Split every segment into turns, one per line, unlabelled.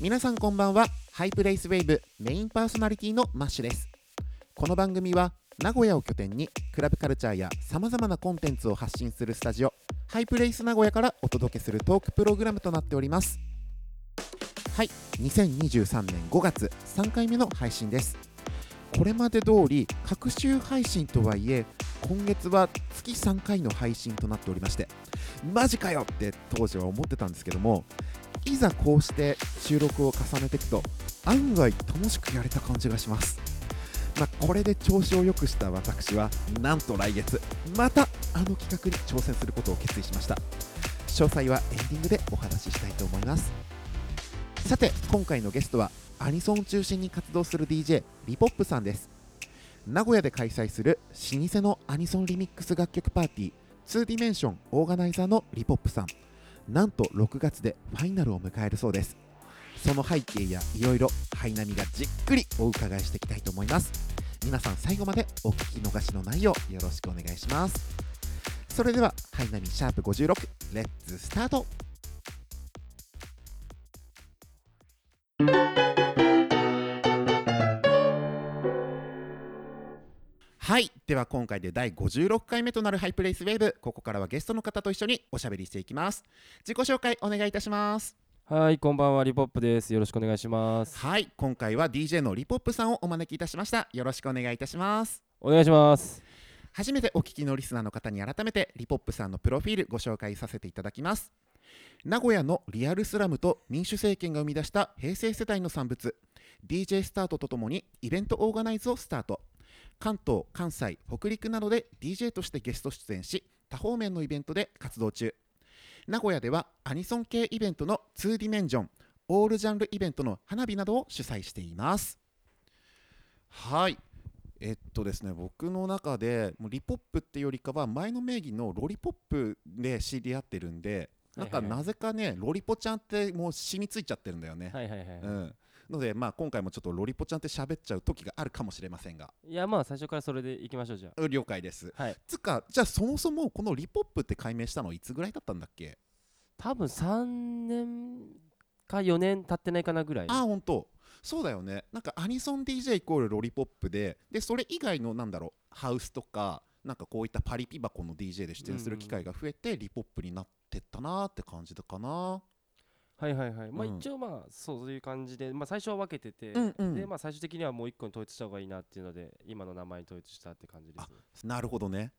皆さんこんばんは。ハイプレイスウェーブメインパーソナリティのマッシュです。この番組は名古屋を拠点にクラブカルチャーやさまざまなコンテンツを発信するスタジオハイプレイス名古屋からお届けするトークプログラムとなっております。はい2023年5月3回目の配信です。これまで通り各週配信とはいえ今月は月3回の配信となっておりましてマジかよって当時は思ってたんですけどもいざこうして収録を重ねていくと案外楽しくやれた感じがします、まあ、これで調子を良くした私はなんと来月またあの企画に挑戦することを決意しました。詳細はエンディングでお話ししたいと思います。さて今回のゲストはアニソンを中心に活動する DJ リポップさんです。名古屋で開催する老舗のアニソンリミックス楽曲パーティー2ディメンションオーガナイザーのリポップさん。なんと6月でファイナルを迎えるそうです。その背景やいろいろハイナミがじっくりお伺いしていきたいと思います。皆さん最後までお聞き逃しのないようよろしくお願いします。それではハイナミシャープ56 let's start。はい。では今回で第56回目となるハイプレイスウェーブ。ここからはゲストの方と一緒におしゃべりしていきます。自己紹介お願いいたします。
はい、こんばんは、リポップです。よろしくお願いします。
はい。今回は DJ のリポップさんをお招きいたしました。よろしくお願いいたします。
お願いします。
初めてお聞きのリスナーの方に改めてリポップさんのプロフィールご紹介させていただきます。名古屋のリアルスラムと民主政権が生み出した平成世代の産物。DJ スタートとともにイベントオーガナイズをスタート関東関西北陸などで DJ としてゲスト出演し多方面のイベントで活動中。名古屋ではアニソン系イベントの2ディメンジョンオールジャンルイベントの花火などを主催しています。はい。えっとですね僕の中でもうリポップってよりかは前の名義のロリポップで知り合ってるんでなんかなぜかねロリポちゃんってもう染みついちゃってるんだよね、
はいはいはい。
うんのでまあ今回もちょっとロリポちゃんって喋っちゃう時があるかもしれませんが
いや、まあ、最初からそれでいきましょう、じゃ
了解です
あ。はい。
つうかじゃあそもそもこのリポップって改名したのいつぐらいだったんだっけ？
多分3年か4年経ってないかなぐらい。
ああ本当そうだよねなんかアニソン DJ イコールロリポップででそれ以外のなんだろうハウスとかなんかこういったパリピ箱の DJ で出演する機会が増えて、リポップになってったなーって感じだかな
はいはいはい。まあ、
うん
一応、まあ、そういう感じで、まあ、最初は分けてて、
うんうん
で、まあ、最終的にはもう一個に統一した方がいいなっていうので、今の名前に統一したって感じですね。
なるほどね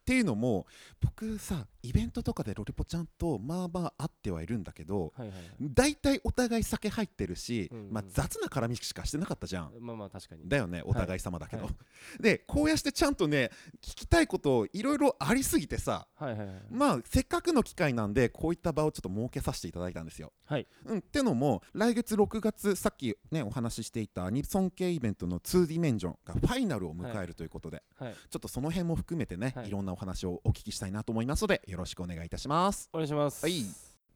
っていうのも僕さイベントとかでロリポちゃんとまあまあ会ってはいるんだけど
はいはいはい。
大体お互い酒入ってるし、
うんうん
まあ、雑な絡みしかしてなかったじゃん
まあまあ、確かに。
だよねお互い様だけど、
はい
でこうやってちゃんとね聞きたいこといろいろありすぎてさ
はいはいはい。
まあせっかくの機会なんでこういった場をちょっと設けさせていただいたんですよ。
はい。
うん、ってのも来月6月さっきねお話ししていたアニソン系イベントの2ディメンジョンがファイナルを迎えるということで、
はい。
ちょっとその辺も含めてね、
はい
い、ろんなお話をお聞きしたいなと思いますのでよろしくお願いいたします。
お願いします。
はい。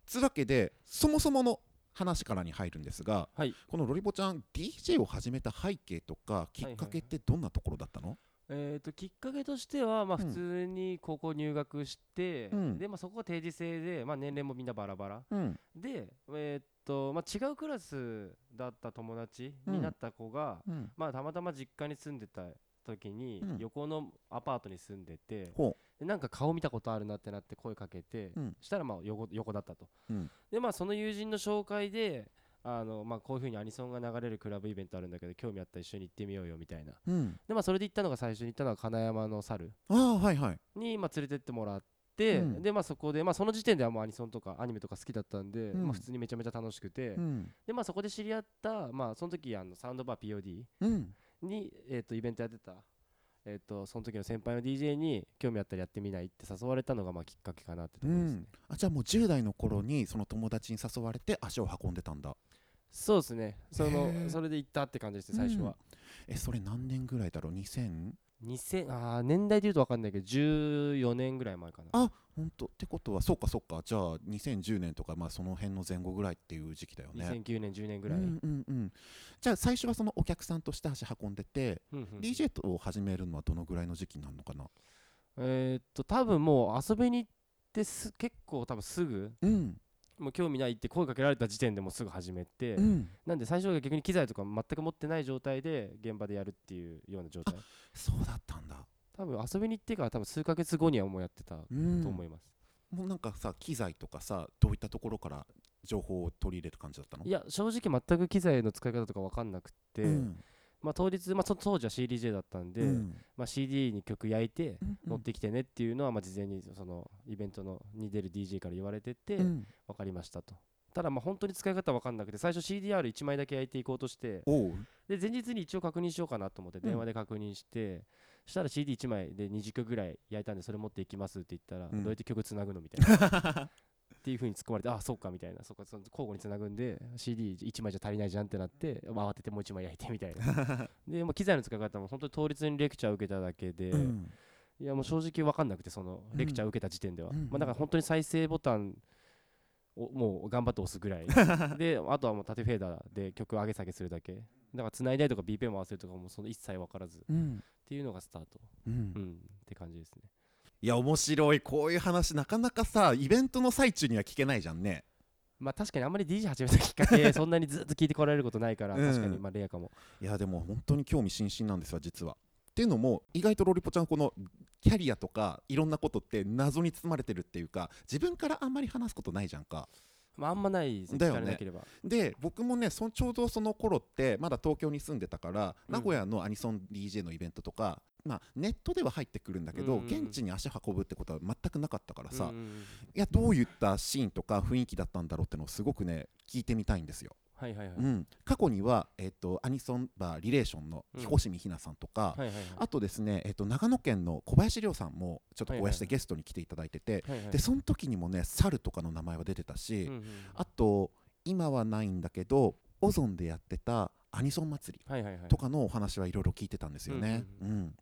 つうわけでそもそもの話からに入るんですが
はい。
このロリポちゃん DJ を始めた背景とかきっかけってどんなところだったの、
えー、ときっかけとしては、まあ、
うん。
普通に高校入学して、
うん。
でまあ、そこは定時制で、まあ、年齢もみんなバラバラ。
うん。
で、えーとまあ、違うクラスだった友達になった子が、
うん、
まあ、たまたま実家に住んでた時に、
うん。
横のアパートに住んでて
ほ
でなんか顔見たことあるなってなって声かけて、
うん。
したらまあ横横だったと、
うん。
でまあその友人の紹介であの、まあ、こういう風にアニソンが流れるクラブイベントあるんだけど興味あったら一緒に行ってみようよみたいな。
う、うん、
でまあそれで行ったのが最初に行ったのは金山の猿。
ああはいはい。
に、まあ、連れてってもらって、
うん。
でまあそこで、まあ、その時点ではもうアニソンとかアニメとか好きだったんで、
うん。
まあ、普通にめちゃめちゃ楽しくて、
うん。
でまあそこで知り合った、まあ、その時あのサウンドバー POD
うん
に、えー、とイベントやってた、えー、とその時の先輩の DJ に興味あったらやってみないって誘われたのがまあきっかけかなってと
う
ころですね、
ん、あじゃあもう10代の頃にその友達に誘われて足を運んでたんだ。
そうですね。そのそれで行ったって感じですね最初は、
えそれ何年ぐらいだろう？2000
2000あー年代で言うと分かんないけど14年ぐらい前かな。
あ本当？ってことはそうかそうか。じゃあ2010年とかまあその辺の前後ぐらいっていう時期だよね。
2009年10年ぐらい、
うんうんうん。じゃあ最初はそのお客さんとして足運んでて、
うんうん
DJ を始めるのはどのぐらいの時期になるのかな？
えーっと多分もう遊びに行ってす結構多分すぐ
うん
もう興味ないって声かけられた時点でもうすぐ始めて、
うん。
なんで最初は逆に機材とか全く持ってない状態で現場でやるっていうような状態。
そうだったんだ。
多分遊びに行ってから多分数ヶ月後にはもうやってたと
うん
思います、
もうなんかさ機材とかさどういったところから情報を取り入れる感じだったの？
いや正直全く機材の使い方とか分かんなくて、
うん
まあ、当日、まあ、そ当時は CDJ だったんで、
うん。
まあ、CD に曲焼いて
うん
持ってきてねっていうのはまあ事前にそのイベントのに出る DJ から言われてて
うん。
分かりましたと。ただまあ本当に使い方分かんなくて最初 CDR1 枚だけ焼いていこうとしてで前日に一応確認しようかなと思って電話で確認して、そしたら CD1 枚で20曲ぐらい焼いたんでそれ持っていきますって言ったら、
うん。
どうやって曲つなぐのみたいな っていう風に突っ込まれてあそうかみたいな。そうかその交互につなぐんで CD1 枚じゃ足りないじゃんってなって、まあ慌ててもう1枚焼いてみたいな。で、まあ、機材の使い方も本当に当日にレクチャーを受けただけで、
うん。
いやもう正直分かんなくてそのレクチャーを受けた時点では、
うん。
まあ、だから本当に再生ボタンをもう頑張って押すぐらい。であとはもう縦フェーダーで曲上げ下げするだけ。だから繋いだりとか BPM 合わせるとかもその一切分からず。っ
うん。
ていうのがスタート。
うん。
うん。って感じですね
いや面白い。こういう話なかなかさイベントの最中には聞けないじゃんね。
まあ確かにあんまり DJ 始めたきっかけ そんなにずっと聞いてこられることないから
うん。
確かにまあレアかも。
いやでも本当に興味津々なんですわ実は。っていうのも意外とロリポちゃんこのキャリアとかいろんなことって謎に包まれてるっていうか自分からあんまり話すことないじゃんか
まああんまないですね。
ねで僕もねそちょうどその頃ってまだ東京に住んでたから、
うん。
名古屋のアニソン DJ のイベントとか、まあ、ネットでは入ってくるんだけど、
うん。うんうん
現地に足運ぶってことは全くなかったからさ、い
うん。うんうん
やどういったシーンとか雰囲気だったんだろうってのをすごくね聞いてみたいんですよ。
はいはいはい。
うん、過去には、えっとアニソンバーリレーションの
うん。
星見ひなさんとか、
はいはいはい。
あとですね、えっと長野県の小林亮さんもちょっとお会いして
はいはい。はい
ゲストに来ていただいてて、
はいはい
でその時にもね猿とかの名前は出てたし、
うんうんうん。
あと今はないんだけどオゾンでやってたアニソン祭り
はいはいはい。
とかのお話はいろいろ聞いてたんですよね、
う
うんん。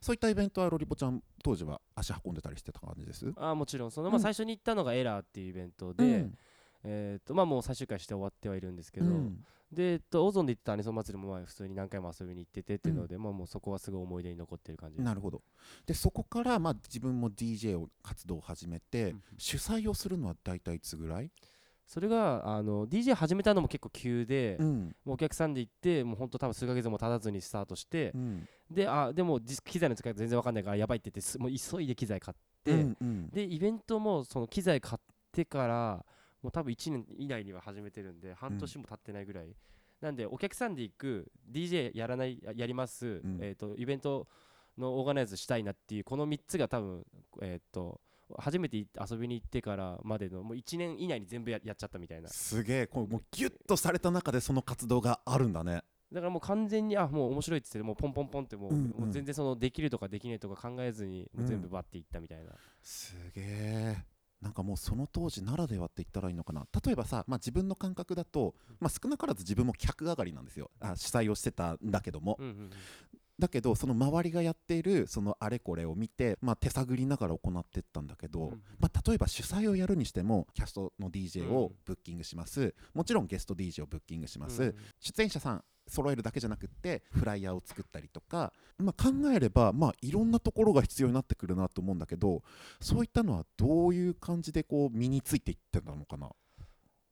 そういったイベントはロリポちゃん当時は足運んでたりしてた感じです？
あーもちろん。その、
うん。
まあ、最初に行ったのがエラーっていうイベントで、
うん
えー、とまあもう最終回して終わってはいるんですけど、
うん。
で、えっと、オゾンで行ったアニソン祭りもまあ普通に何回も遊びに行っててっていうので、まあもうそこはすごい思い出に残ってる感じ
なるほど。でそこからまあ自分も DJ を活動を始めて、
うん
主催をするのは大体いつぐらい、
それがあの DJ 始めたのも結構急で、
うん。
もうお客さんで行ってもうほんと多分数ヶ月も経たずにスタートして、
うん。
であでも実機材の使い方全然わかんないからやばいって言ってすもう急いで機材買って、
うんうん。
でイベントもその機材買ってからもう多分1年以内には始めてるんで半年も経ってないぐらい、なんでお客さんで行く DJ やらないややります、
ん。
えー、とイベントのオーガナイズしたいなっていうこの3つが多分えっ、と初めて遊びに行ってからまでのもう1年以内に全部ややっちゃったみたいな。
すげえこうもうギュッとされた中でその活動があるんだね。
だからもう完全にあもう面白いっつってもうポンポンポンってもう,、
うんうん。
もう全然そのできるとかできないとか考えずにもう全部バッていったみたいな、
すげえかもうその当時ならではって言ったらいいのかな。例えばさ、まあ、自分の感覚だと、まあ、少なからず自分も客上がりなんですよ。あ主催をしてたんだけども、
うんうんうん。
だけどその周りがやっているそのあれこれを見て、まあ、手探りながら行ってったんだけど、
うん。
まあ、例えば主催をやるにしてもキャストの DJ
うん。
をブッキングします、もちろんゲスト DJ をブッキングします、
うん。
出演者さん揃えるだけじゃなくってフライヤーを作ったりとか、まあ、考えれば、まあ、いろんなところが必要になってくるなと思うんだけどそういったのはどういう感じでこう身についていってたのかな？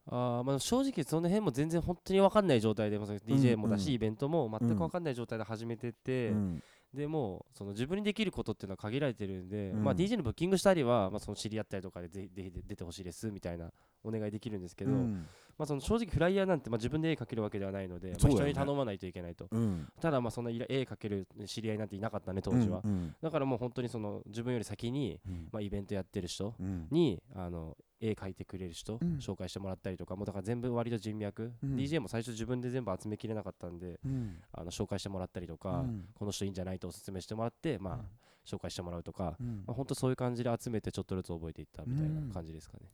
あーまあ正直その辺も全然本当に分かんない状態で、DJ もだし、
うん。
イベントも全く分かんない状態で始めてて、
うん。
でもうその自分にできることっていうのは限られてるんで、
うん。
まあ、DJ のブッキングしたりは、まあ、その知り合ったりとかでぜひぜひ出てほしいですみたいなお願いできるんですけど、
うん
まあ、その正直フライヤーなんてまあ自分で絵描けるわけではないので、人に頼まないといけないと。
うん。
ただまあそんな絵描ける知り合いなんていなかったね当時は、だからもう本当にその自分より先に、
うん。
まあ、イベントやってる人
うん。
にあの絵描いてくれる人、
うん。
紹介してもらったりとかもうだから全部割と人脈、
うん。
DJ も最初自分で全部集めきれなかったんで
うん。
あの紹介してもらったりとか、
うん。
この人いいんじゃないとおすすめしてもらって、まあ紹介してもらうとか、
うん。
まあ、本当そういう感じで集めてちょっとずつ覚えていったみたいな感じですかね。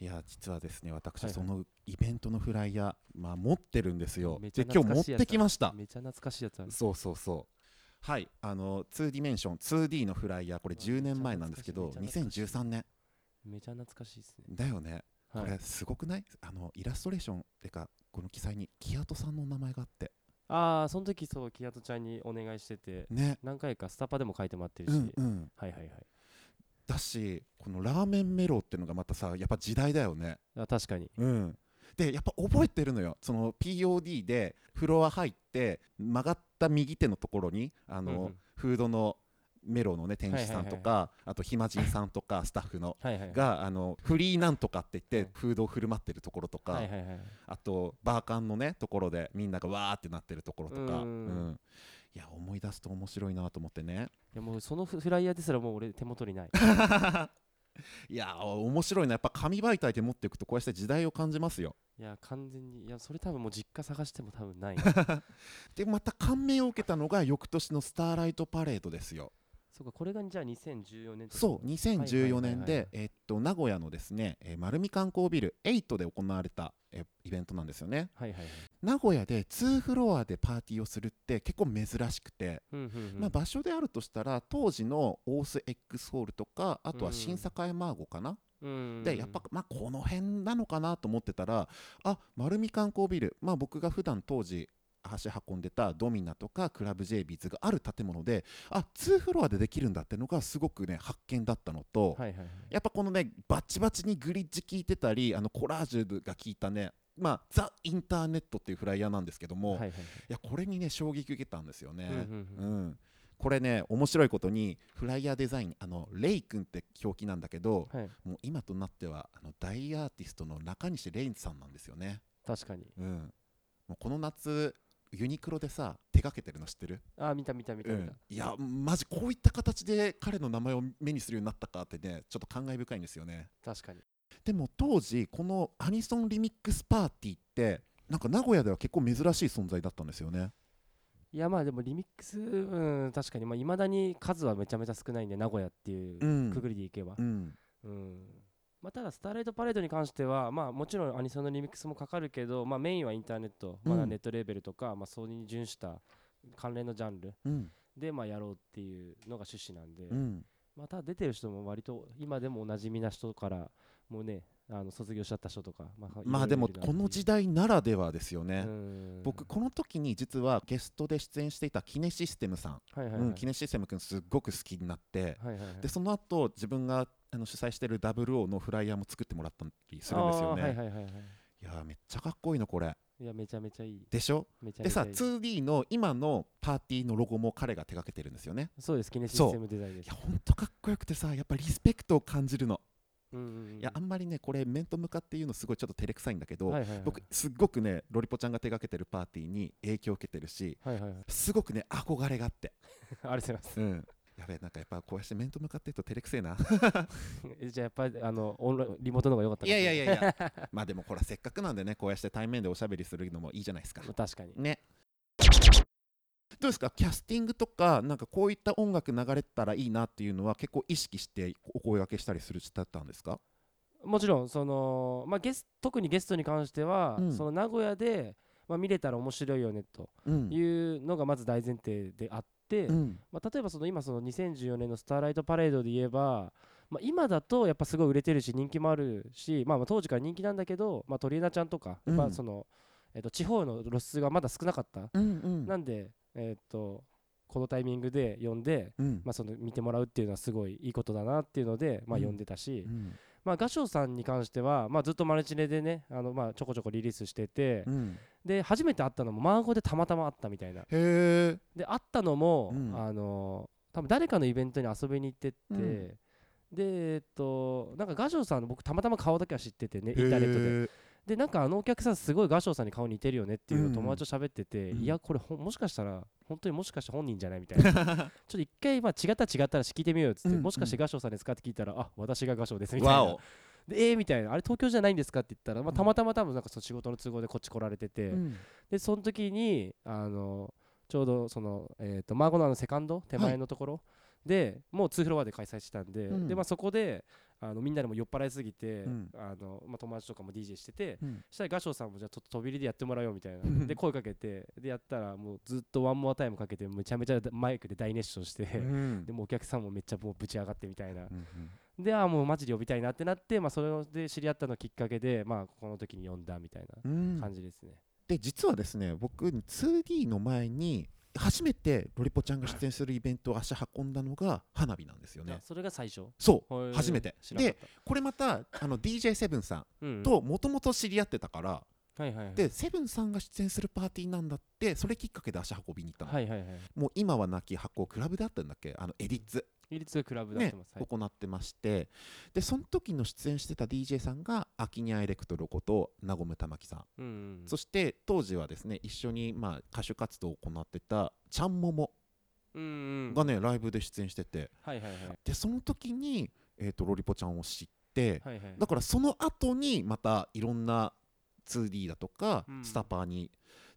いや実はですね私、そのイベントのフライヤー、まあ、持ってるんですよ。で今日持ってきました。
めっちゃ懐かしいやつ。
そうそうそう。はいあの2ディメンション 2D のフライヤーこれ10年前なんですけど
めっちゃ懐かしい。
2013年
めちゃ懐かしいですね。
だよね。
はい。
これすごくない？あのイラストレーションってかこの記載にキアトさんの名前があって
ああ、その時そう、キアトちゃんにお願いしてて、
ね。
何回かスタパでも書いてもらってるし、
うんうん。
はいはいはい。
だしこのラーメンメロっていうのがまたさやっぱ時代だよね。
あ確かに。
うん。でやっぱ覚えてるのよ。その POD でフロア入って曲がった右手のところにあの、
うんうん。
フードのメロのね店主さんとか、あと暇人さんとかスタッフのがあのフリーなんとかって言っ
はい
てフードを振る舞ってるところとか、あとバーカンのねところでみんながわーってなってるところとか、
うん
うんいや思い出すと面白いなと思ってね。
いやもうそのフフライヤーですらもう俺手元にない。
いや面白いな。やっぱ紙媒体で持っていくとこうして時代を感じますよ。
いや完全に。いやそれ多分もう実家探しても多分ない。
でまた感銘を受けたのが翌年のスターライトパレードですよ
そうかこれがじゃあ2014年
そう2014年でえっと名古屋のですねえー丸見観光ビル8で行われたえーイベントなんですよね。
はいはいはい。
名古屋で2フロアでパーティーをするって結構珍しくて
うんうんうん。
まあ、場所であるとしたら当時のオース X ホールとかあとは新栄マーゴかな、
うん。
でやっぱ、まあ、この辺なのかなと思ってたらあ丸美観光ビル、まあ、僕が普段当時足運んでたドミナとかクラブ J ビーズがある建物であ2フロアでできるんだってのがすごくね発見だったのと、
はいはいはい。
やっぱこのねバチバチにグリッジ効いてたりあのコラージュが効いたねまあ、ザ・インターネットっていうフライヤーなんですけども、い、
はいはいはい。
やこれにね衝撃受けたんですよね。
うんうんうん
うん。これね面白いことにフライヤーデザインあのレイ君って表記なんだけど
はい。
もう今となってはあの大アーティストの中西レインさんなんですよね、
確かに。
うん、もうこの夏ユニクロでさ手掛けてるの知ってる、
あー見た見た見た見た、
うん、いやマジこういった形で彼の名前を目にするようになったかってねちょっと感慨深いんですよね。
確かに。
でも当時このアニソンリミックスパーティーってなんか名古屋では結構珍しい存在だったんですよね。
いやまあでもリミックスうん確かに。まあ未だに数はめちゃめちゃ少ないんで名古屋っていう
うん。
くぐりでいけば。
うん。
うんまあ、ただスターライトパレードに関してはまあもちろんアニソンのリミックスもかかるけどまあメインはインターネットまだ
うん
ネットレーベルとかまあそれに準した関連のジャンル
うん。
でまあやろうっていうのが趣旨なんで
うん。
まあただ出てる人も割と今でもおなじみな人からもうねあの卒業しちゃった人とかまあ
まあでもこの時代ならではですよね、僕
僕
この時に実はゲストで出演していたキネシステムさん、
はいはいはい。
うん、キネシステムくんすっごく好きになって、
はいはいはい。
でその後自分があの主催してる WO のフライヤーも作ってもらったりするんですよね、
はいはいはいはい。
いやーめっちゃかっこいいのこれ。
いやめちゃめちゃいい。
でしょ？でさ
めちゃめちゃいい。
2D の今のパーティーのロゴも彼が手掛けてるんですよね。
そうですキネシステムデザインです。
いやほんとかっこよくてさやっぱリスペクトを感じるの、
うんうんうん。
いやあんまりねこれ面と向かって言うのすごいちょっと照れくさいんだけど、
はいはいはい。
僕すっごくねロリポちゃんが手掛けてるパーティーに影響を受けてるし
はいはいはい。
すごくね憧れがあって。
ありがとうございます。
うんやべえなんかやっぱこうやって面と向かってると照れくせえな。
え じゃあやっぱりあのオンラインリモートの方が良かった
いやいやい
や
やいや。まあでもほらせっかくなんでねこうやって対面でおしゃべりするのもいいじゃないですか。
確かに。
ね。どうですか？キャスティングとかなんかこういった音楽流れたらいいなっていうのは結構意識してお声掛けしたりするしてたんですか？
もちろんその、まあ、ゲス特にゲストに関しては、
うん。
その名古屋で、まあ、見れたら面白いよねと
うん。
いうのがまず大前提であって、
うん。
まあ、例えばその今その2014年のスターライトパレードで言えば、まあ、今だとやっぱすごい売れてるし人気もあるし、まあ、まあ当時から人気なんだけど、まあ、鳥枝ちゃんとか、
うん。
やっぱそのえっと地方の露出がまだ少なかった、
うんうん。
なんで、えっとこのタイミングで呼んで、
うん。
まあ、その見てもらうっていうのはすごいいいことだなっていうので、まあ、
うん。
呼んでたし、
うん
まあ、画商さんに関しては、まあ、ずっとマルチネでねあの、まあ、ちょこちょこリリースしてて、
うん。
で初めて会ったのもマーゴでたまたま会ったみたいな。で会ったのも、
うん。
あの多分誰かのイベントに遊びに行ってって、
うん。
でえっとなんか画商さんの僕たまたま顔だけは知っててねインターネットででなんかあのお客さんすごい画商さんに顔似てるよねっていう友達と喋ってて、
うん。
いやこれもしかしたら本当にもしかして本人じゃないみたいな。ちょっと一回まあ違ったら違ったら聞いてみようよっつって、
うん。
もしかして画商さんですかって聞いたらあ私が画商ですみたいな。でえー、みたいな。あれ東京じゃないんですかって言ったら、まあ、
うん
たまたま多分なんかその仕事の都合でこっち来られてて、
うん。
でその時にあのちょうどその、えー、と孫のあのセカンド手前のところ、でもう2フロアで開催したんで,、
うん。
でまあ、そこであのみんなでも酔っ払いすぎて、
うん。
あのまあ、友達とかも DJ してて、
うん。
そしたら画商さんもじゃあちょっと飛び入りでやってもらおうよみたいな。
う ん
で声かけてでやったらもうずっとワンモアタイムかけてめちゃめちゃマイクで大熱唱して、
うん。
でもうお客さんもめっちゃもうぶち上がってみたいな、
うん
であーもうマジで呼びたいなってなって、まあ、それで知り合ったのきっかけで、まあ、この時に呼んだみたいな
うん。
感じですね。
で実はですね僕 2D の前に初めてロリポちゃんが出演するイベントを足運んだのが花火なんですよね。
あそれが最初。
そう初めて。でこれまたあの DJ7 さん
うん
ともともと知り合ってたから、
はいはいはい。
でセブンさんが出演するパーティーなんだってそれきっかけで足運びに行ったの、
はいはいはい。
もう今はなき箱クラブであったんだっけ？あのエリッツ
イリツクラブでやっ
ね
てます、はい。
行ってまして。でその時の出演してた DJ さんがアキニャエレクトロことナゴム玉木さん、
うんうん
そして当時はですね一緒にまあ歌手活動を行ってたちゃんもも
うんうん。
がね、ライブで出演してて。
はいはいはい。
でその時に、えー、とロリポちゃんを知って、
はいはい。
だからその後にまたいろんな 2D だとか、
うん。
スタパーに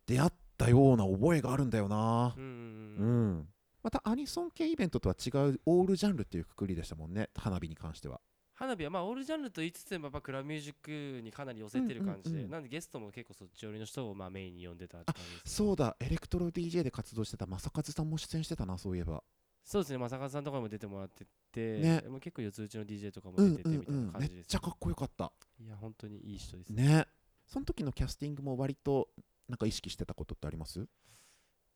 出会ったような覚えがあるんだよな。
うんうん
う
うん
ん、またアニソン系イベントとは違うオールジャンルっていうくくりでしたもんね。花火に関しては。
花火はまあオールジャンルと言いつつもやっぱクラブミュージックにかなり寄せてる感じで、
うんうんうん。
なんでゲストも結構そっち寄りの人をまあメインに呼んでたって感じです
そうだ。エレクトロ DJ で活動してた正和さんも出演してたなそういえば。
そうですね。正和さんとかにも出てもらってて、
ね。
もう結構四つ打ちの DJ とかも
うん
出ててみたいな
うんうんめっ
感じです、
ちゃかっこよかった。
いや本当にいい人ですね。
ね。その時のキャスティングも割となんか意識してたことってあります？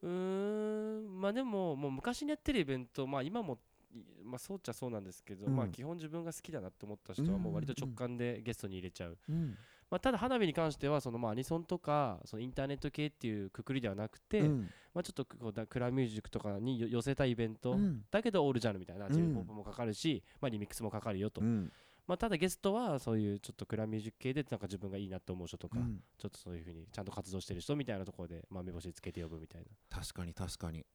うーん。まあでももう昔にやってるイベントまあ今もいまあそうっちゃそうなんですけど、
うん。
まあ基本自分が好きだなって思った人はもう割と直感でゲストに入れちゃう、
うん。
まあ、ただ花火に関してはそのまあアニソンとかそのインターネット系っていうくくりではなくて、
うん。
まあ、ちょっとこうだクラブミュージックとかによ寄せたイベント、
うん。
だけどオールジャンルみたいな、
うん。
もかかるし、まあ、リミックスもかかるよと、
うん
まあ、ただゲストはそういうちょっとクラブミュージック系でなんか自分がいいなと思う人とか、
うん。
ちょっとそういうふうにちゃんと活動してる人みたいなところで、まあ、目星つけて呼ぶみたいな。
確かに確かに。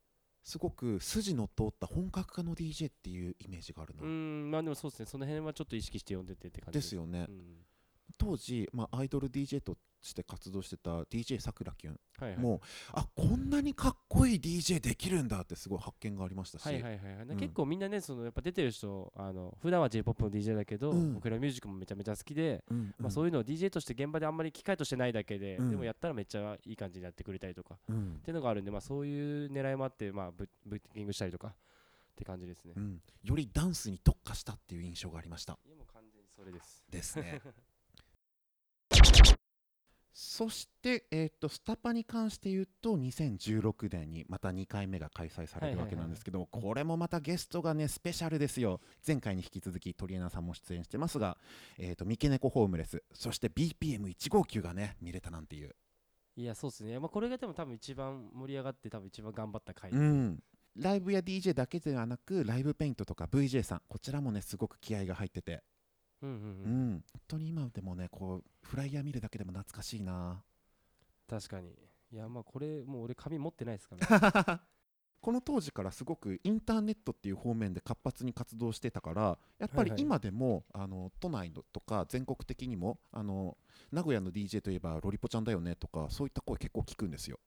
すごく筋の通った本格化の DJ っていうイメージがあるな、
うーんまあでもそうですね。その辺はちょっと意識して呼んでてって感じ
です。よね、
うん。
当時、まあ、アイドル DJ として活動してた DJ さくらきゅんもうあこんなにかっこいい DJ できるんだってすごい発見がありましたし、
はいはいはい結構みんなねそのやっぱ出てる人あの普段は j p o p の DJ だけど、
うん。
クラブミュージックもめちゃめちゃ好きで、
うん
まあ、そういうのを DJ として現場であんまり機会としてないだけで、
うん。
でもやったらめっちゃいい感じにやってくれたりとかっ
うん。
ていうのがあるんで、まあ、そういう狙いもあって、まあ、ブブッキングしたりとかって感じですね。
うん。よりダンスに特化したっていう印象がありました。
いやもう完全にそれです。
ですね そして、えー、とスタパに関して言うと2016年にまた2回目が開催されるわけなんですけども、これもまたゲストがねスペシャルですよ。前回に引き続き鳥枝さんも出演してますが、えー、と三毛猫ホームレスそして BPM159 がね見れたなんていう、
いや、そうですね。まあ、これがでも多分一番盛り上がって、多分一番頑張った回。
うん、ライブや DJ だけではなくライブペイントとか VJ さんこちらもねすごく気合が入ってて、
うんうん
う
うん。
ん、本当に今でもねこうフライヤー見るだけでも懐かしいな
確かに。いや、まあ、これ、もう俺、紙持ってないですから、ね。
この当時からすごくインターネットっていう方面で活発に活動してたからやっぱり
はいはい。
今でも、あの都内のとか全国的にもあの名古屋の DJ といえばロリポちゃんだよねとかそういった声結構聞くんですよ。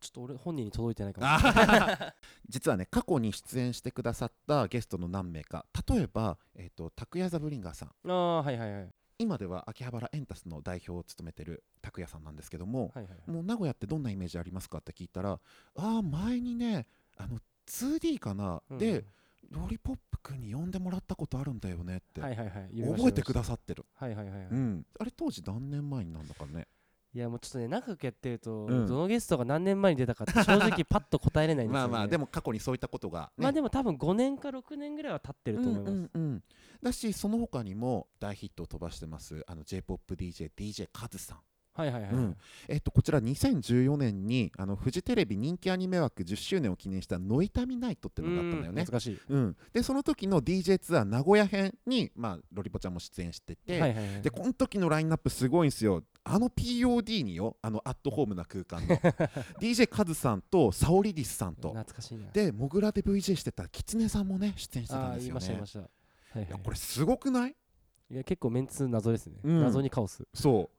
ちょっと俺、本人に届いてないかも。しれない。
実はね過去に出演してくださったゲストの何名か。例えば、えー、と拓也ザブリンガーさん。
ああ、はいはいはい。
今では秋葉原エンタスの代表を務めてる拓也さんなんですけども、
はいはいはい。
もう名古屋ってどんなイメージありますかって聞いたらああ前にねあの 2D かな、
うん
でロリポップくんに呼んでもらったことあるんだよねって、
はいはいはい。
覚えてくださってる、
はいはいはいはい。
うん、あれ当時何年前になんだかね
いやもうちょっとね長くやってると、
うん。
どのゲストが何年前に出たかって 正直パッと答えれないんですよ、ね、
まあまあでも過去にそういったことが、ね、
まあでも多分5年か6年ぐらいは経ってると思います、
うんうんうん。だしその他にも大ヒットを飛ばしてますあの J−POPDJDJ カズさん
はいはいはい、
うん。えっと、こちら2014年にあのフジテレビ人気アニメ枠10周年を記念した「ノイタミナイト」っていうのがあったんだよね。
うん懐。かしい、
うん、でその時の DJ ツアー名古屋編に、まあ、ロリポちゃんも出演してて、
はいはいはい
でこの時のラインナップすごいんですよ。あの POD によあのアットホームな空間の。DJ カズさんとサオリリスさんと。
懐かしいな。
でモグラで VJ してたキツネさんもね出演してたんですよね。
いました、はいはい。
いやこれすごくない？
いや結構メンツ謎ですね、
うん。
謎にカオス。
そう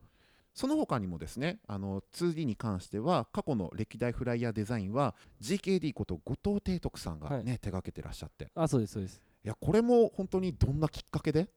その他にもですねあの 2D に関しては過去の歴代フライヤーデザインは GKD こと後藤提督さんがね、
はい。
手掛けてらっしゃって。い
あそうですそうです。
やこれも本当にどんなきっかけで？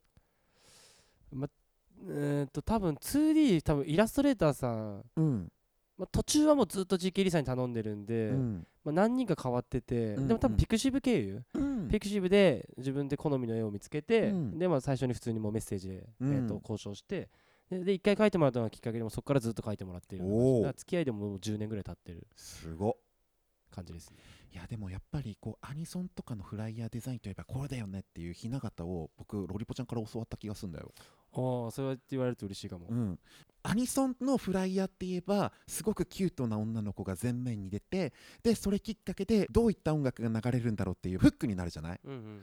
えーっと多分 2D 多分イラストレーターさん、
うん。
まあ、途中はもうずっと GK リさんに頼んでるんで、
うん。
まあ、何人か変わってて、
うん
でも多
うん。
分ピクシブ経由、
うん。
ピクシブで自分で好みの絵を見つけて、
うん。
でまあ最初に普通にもうメッセージで、
うん。
えー、と交渉してでで一回書いてもらったのがきっかけでもそこからずっと書いてもらってる
おー
だから付き合いでももう10年ぐらい経ってる
すごっ。
感じですね。
いやでもやっぱりこうアニソンとかのフライヤーデザインといえばこれだよねっていうひな形を僕ロリポちゃんから教わった気がするんだよ、
ああそうやって言われると嬉しいかも、
うん、アニソンのフライヤーって言えばすごくキュートな女の子が前面に出てでそれきっかけでどういった音楽が流れるんだろうっていうフックになるじゃない？
うんうん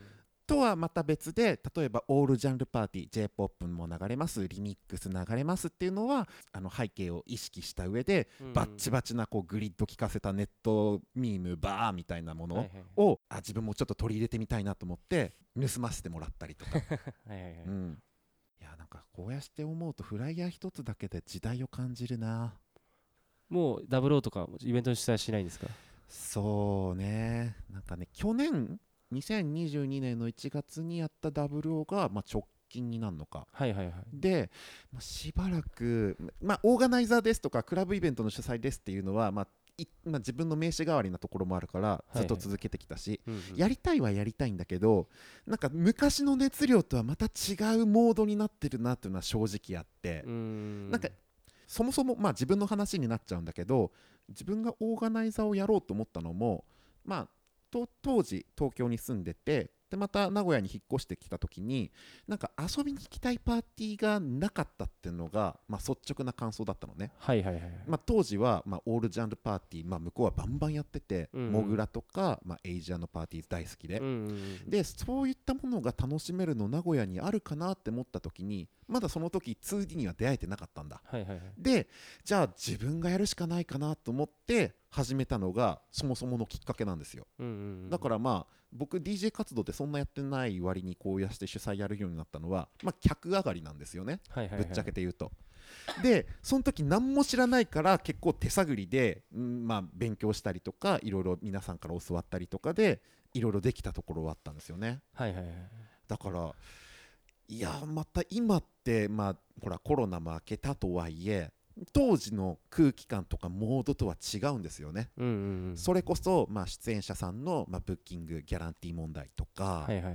とはまた別で例えばオールジャンルパーティー j p o p も流れますリミックス流れますっていうのはあの背景を意識した上で
うん。うん
バッチバチなこうグリッド効かせたネットミームバーみたいなもの
はいはいはい。
をあ自分もちょっと取り入れてみたいなと思って盗ませてもらったりとか、
はいはいはい。
うん、いやなんかこうやって思うとフライヤー一つだけで時代を感じるな。
もうダブルオーとかイベントに主催しないんですか？
そうね。なんかね去年2022年の1月にやった WO が、まあ、直近になるのか。
はいはいはい。
で、まあしばらく、まあ、オーガナイザーですとかクラブイベントの主催ですっていうのは、まあいまあ、自分の名刺代わりなところもあるから
い
ずっと続けてきたし、
うんうん。
やりたいはやりたいんだけどなんか昔の熱量とはまた違うモードになってるなっていうのは正直あって、
ん。
なんかそもそも、まあ、自分の話になっちゃうんだけど自分がオーガナイザーをやろうと思ったのも、まあ、と当時東京に住んでてでまた名古屋に引っ越してきた時になんか遊びに行きたいパーティーがなかったっていうのが、まあ、率直な感想だったのね。
はいはいはいはい。
まあ、当時は、まあ、オールジャンルパーティー、まあ、向こうはバンバンやってて、
うんうん。
モグラとか、まあ、エイジアのパーティー大好きで、
うんうんうん。
でそういったものが楽しめるの名古屋にあるかなって思った時にまだその時 2D には出会えてなかったんだ。
はいはいはい。
でじゃあ自分がやるしかないかなと思って始めたのがそもそものきっかけなんですよ。
うんうんうん。
だからまあ僕 DJ 活動でそんなやってない割にこうやして主催やるようになったのは、まあ、客上がりなんですよね。
はいはいはい。
ぶっちゃけて言うと。でその時何も知らないから結構手探りで、うんまあ、勉強したりとかいろいろ皆さんから教わったりとかでいろいろできたところはあったんですよね。
はいはいはい。
だからいやまた今ってまあほらコロナも明けたとはいえ当時の空気感とかモードとは違うんですよね、
うんうんうん。
それこそ、まあ、出演者さんの、まあ、ブッキングギャランティー問題とか、
はいはいはい。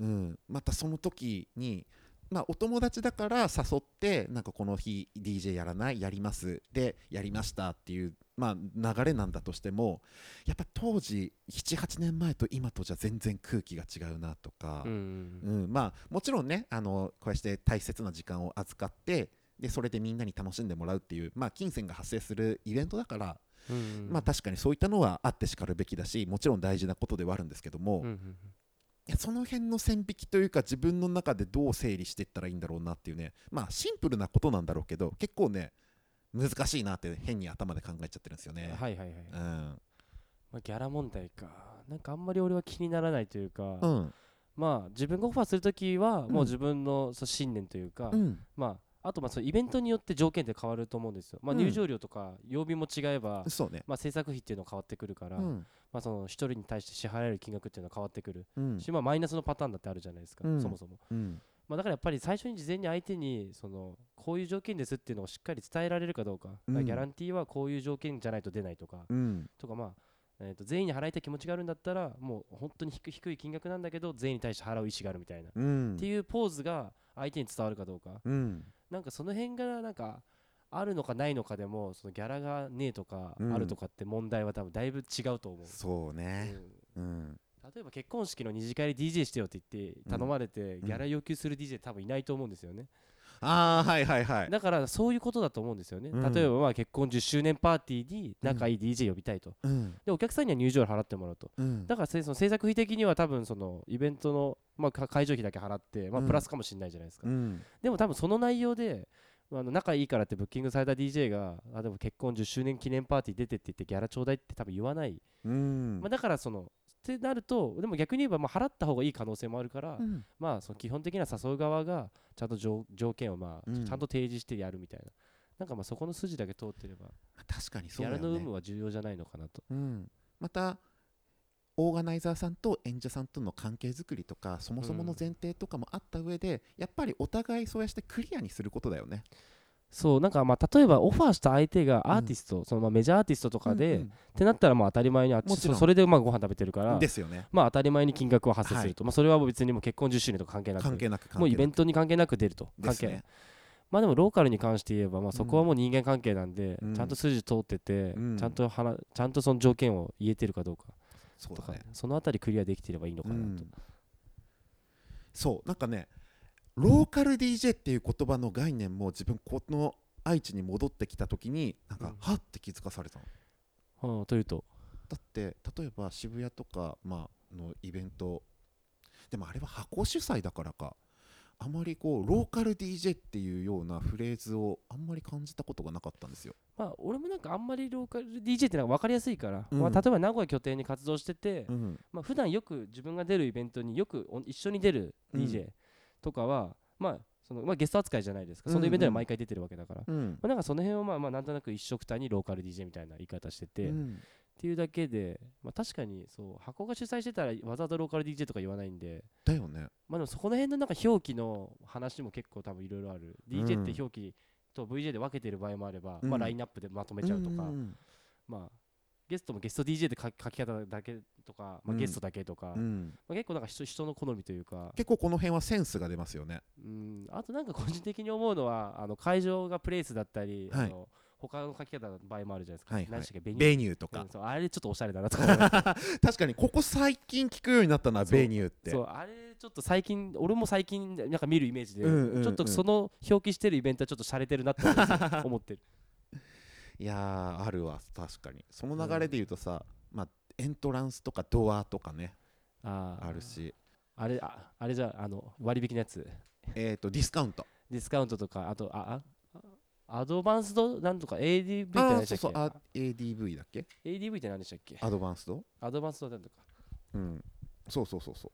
うん、またその時に、まあ、お友達だから誘ってなんかこの日 DJ やらないやりますでやりましたっていう、まあ、流れなんだとしてもやっぱ当時78年前と今とじゃ全然空気が違うなとか、
うんうん
うん、まあもちろんねあのこうして大切な時間を預かってでそれでみんなに楽しんでもらうっていう、まあ、金銭が発生するイベントだから、
うんうん
まあ確かにそういったのはあってしかるべきだしもちろん大事なことではあるんですけども、い
うんうん。
やその辺の線引きというか自分の中でどう整理していったらいいんだろうなっていうねまあシンプルなことなんだろうけど結構ね難しいなって変に頭で考えちゃってるんですよね。
はいはいはい
うん。
まあギャラ問題か。なんかあんまり俺は気にならないというか
うん。
まあ自分がオファーするときは
うん。
もう自分のそう信念というか
うん。
まああとまあそのイベントによって条件って変わると思うんですよ。まあ
うん。
入場料とか曜日も違えば
そうね。
まあ制作費っていうの変わってくるから
うん。
まあその一人に対して支払える金額っていうのは変わってくる。
うん。
しまあマイナスのパターンだってあるじゃないですか
うん。
そもそも。
うん。
まあ、だからやっぱり最初に事前に相手にそのこういう条件ですっていうのをしっかり伝えられるかどうか,、
うん。
ギャランティーはこういう条件じゃないと出ないとか、
うん。
とかまあ、えー、と全員に払いたい気持ちがあるんだったらもう本当に低い低い金額なんだけど全員に対して払う意思があるみたいな、
うん。
っていうポーズが相手に伝わるかどうか。
うん
なんかその辺がなんかあるのかないのかでもそのギャラがねえとか
うん。
あるとかって問題は多分だいぶ違うと思う、
そうね。
うん。
うん。
例えば結婚式の二次会で DJ してよって言って頼まれて
ん
ギャラ要求する DJ 多分いないと思うんですよね、
ああはいはいはい。
だからそういうことだと思うんですよね、
うん。
例えばまあ結婚10周年パーティーに仲いい DJ 呼びたいと、
うん。
でお客さんには入場料払ってもらうと。
うん。
だからせその制作費的には多分そのイベントの、まあ、か会場費だけ払って、まあ、
うん。
プラスかもしれないじゃないですか、
うん。
でも多分その内容であの仲いいからってブッキングされた DJ があでも結婚10周年記念パーティー出てって言ってギャラちょうだいって多分言わない、
うん。
まあ、だからそのってなるとでも逆に言えばまあ払った方がいい可能性もあるから、
うん
まあその基本的な誘う側がちゃんと条条件をまあ
うん
ちゃんと提示してやるみたいな、なんかまあそこの筋だけ通ってれば
確かに
ギ
そうだよね
ャラの有無。は重要じゃないのかなと。
うんまたオーガナイザーさんと演者さんとの関係づくりとかそもそもの前提とかもあった上で、やっぱりお互いそうやってクリアにすることだよね。
そうなんかまあ例えばオファーした相手がアーティスト、そのまあメジャーアーティストとかで、
うん
ってなったらまあ当たり前にあっ
もちろん。
そそれでまあご飯食べてるか
うん
ら
ですよね。
まあ当たり前に金額は発生すると、まあそれは別にもう結婚10周年とか関係なく
関係なく
もうイベントに関係なく出ると関係。
ね。
まあでもローカルに関して言えば、まあ、そこはもう人間関係なんで、
うん。
ちゃんと筋通ってて、
うん。
ちゃんと話ちゃんとその条件を言えてるかどうかとか
そね。
そのあたりクリアできてればいいのかなと、
うん。そうなんかねローカル DJ っていう言葉の概念も自分この愛知に戻ってきた時になんか、
うん。
はって気づかされたの。
はあというと。
だって例えば渋谷とか、まあのイベント。でもあれは箱主催だからか。あまりこうローカル DJ っていうようなフレーズをあんまり感じたことがなかったんですよ。
まあ俺もなんかあんまりローカル DJ ってなんか分かりやすいから、
うん。
まあ、例えば名古屋拠点に活動してて、
うん。
まあ普段よく自分が出るイベントによくお一緒に出る
うん
DJ とかは、まあそのまあ、ゲスト扱いじゃないですか、
うん
そのイベントには毎回出てるわけだから、ま
うん。
あ、なんかその辺をまあまあなんとなく一緒くたにローカル DJ みたいな言い方してて、っ
うん。
ていうだけで、まあ、確かにそう箱が主催してたらわざわざローカル DJ とか言わないんで、
だよね。
まあ、でもそこの辺のなんか表記の話も結構多分いろいろある、
うん
DJ って表記と VJ で分けてる場合もあれば、
うん。
まあ、ラインナップでまとめちゃうとか、
ん。
まあゲストもゲスト DJ で書き書き方だけとか、まあ、
うん。
ゲストだけとか、
うん。
まあ、結構なんか人人の好みというか、
結構この辺はセンスが出ますよね。
うん、あとなんか個人的に思うのはあの会場がプレイスだったり、
はい。
あの他の書き方の場合もあるじゃないですか、
はいはい。
何でしたっけ？ベニュー
ベニューとか。
うん。そうあれちょっとおしゃれだなと
確かにここ最近聞くようになったな、
そう
ベニューって。
そうあれちょっと最近俺も最近なんか見るイメージで、
うんうんうん。
ちょっとその表記してるイベントはちょっと洒落てるなって思ってる
いやー、あるわ、確かに。その流れで言うとさ、まあ、エントランスとかドアとかね、
あー。
あるし、
あれああれじゃあの割引のやつ。
えっと、ディスカウント。
ディスカウントとかあとああアドバンスドなんとか ADV って
あ
何でしたっけ？
ーそうそう、あ ADV だっけ
？ADV って何でしたっけ？
アドバンスド？
アドバンスドなんとか。
うん。そうそうそうそ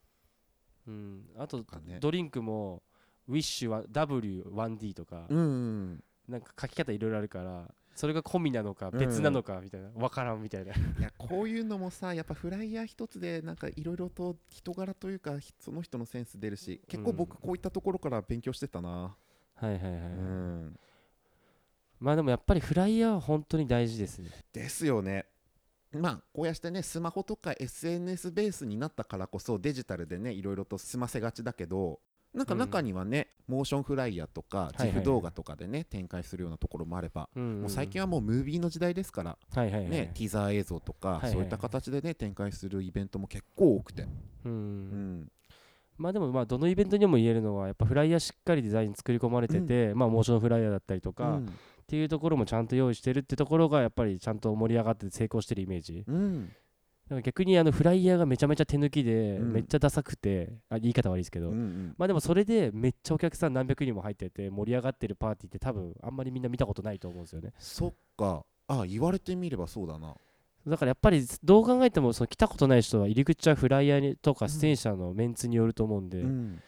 う。ん。あと
ね。
ドリンクも Wish W1D とか、
うんうん。
なんか書き方いろいろあるからそれが込みなのか
うん。
別なのかみたいな、わからんみたいな。
いやこういうのもさやっぱフライヤー一つでなんかいろいろと人柄というかひその人のセンス出るし結構僕
うん
こういったところから勉強してたな、
はいはいはい、
うん、
まあでもやっぱりフライヤーは本当に大事ですね。
ですよね。まあこうやってねスマホとか SNS ベースになったからこそデジタルでねいろいろと済ませがちだけどなんか
うん。
中にはね、モーションフライヤーとか自負動画とかでね、展開するようなところもあれば、
うん
もう最近はもうムービーの時代ですから、
はいはいはい、
ねティザー映像とか、
はいはい
そういった形でね展開するイベントも結構多くて、
うん。
うん。
まあでもまあどのイベントにも言えるのはやっぱフライヤーしっかりデザイン作り込まれてて、まあモーションフライヤーだったりとか、っ
うん。
ていうところもちゃんと用意してるってところがやっぱりちゃんと盛り上がって成功してるイメージ。
うん
だから逆にあのフライヤーがめちゃめちゃ手抜きで、
うん。
めっちゃダサくてあ言い方悪いですけど、まあでもそれでめっちゃお客さん何百人も入ってて盛り上がってるパーティーって多分あんまりみんな見たことないと思うんですよね。
そっか。あ言われてみればそうだな。
だからやっぱりどう考えてもその来たことない人は入り口はフライヤーにとか出演者のメンツによると思うんで、
うん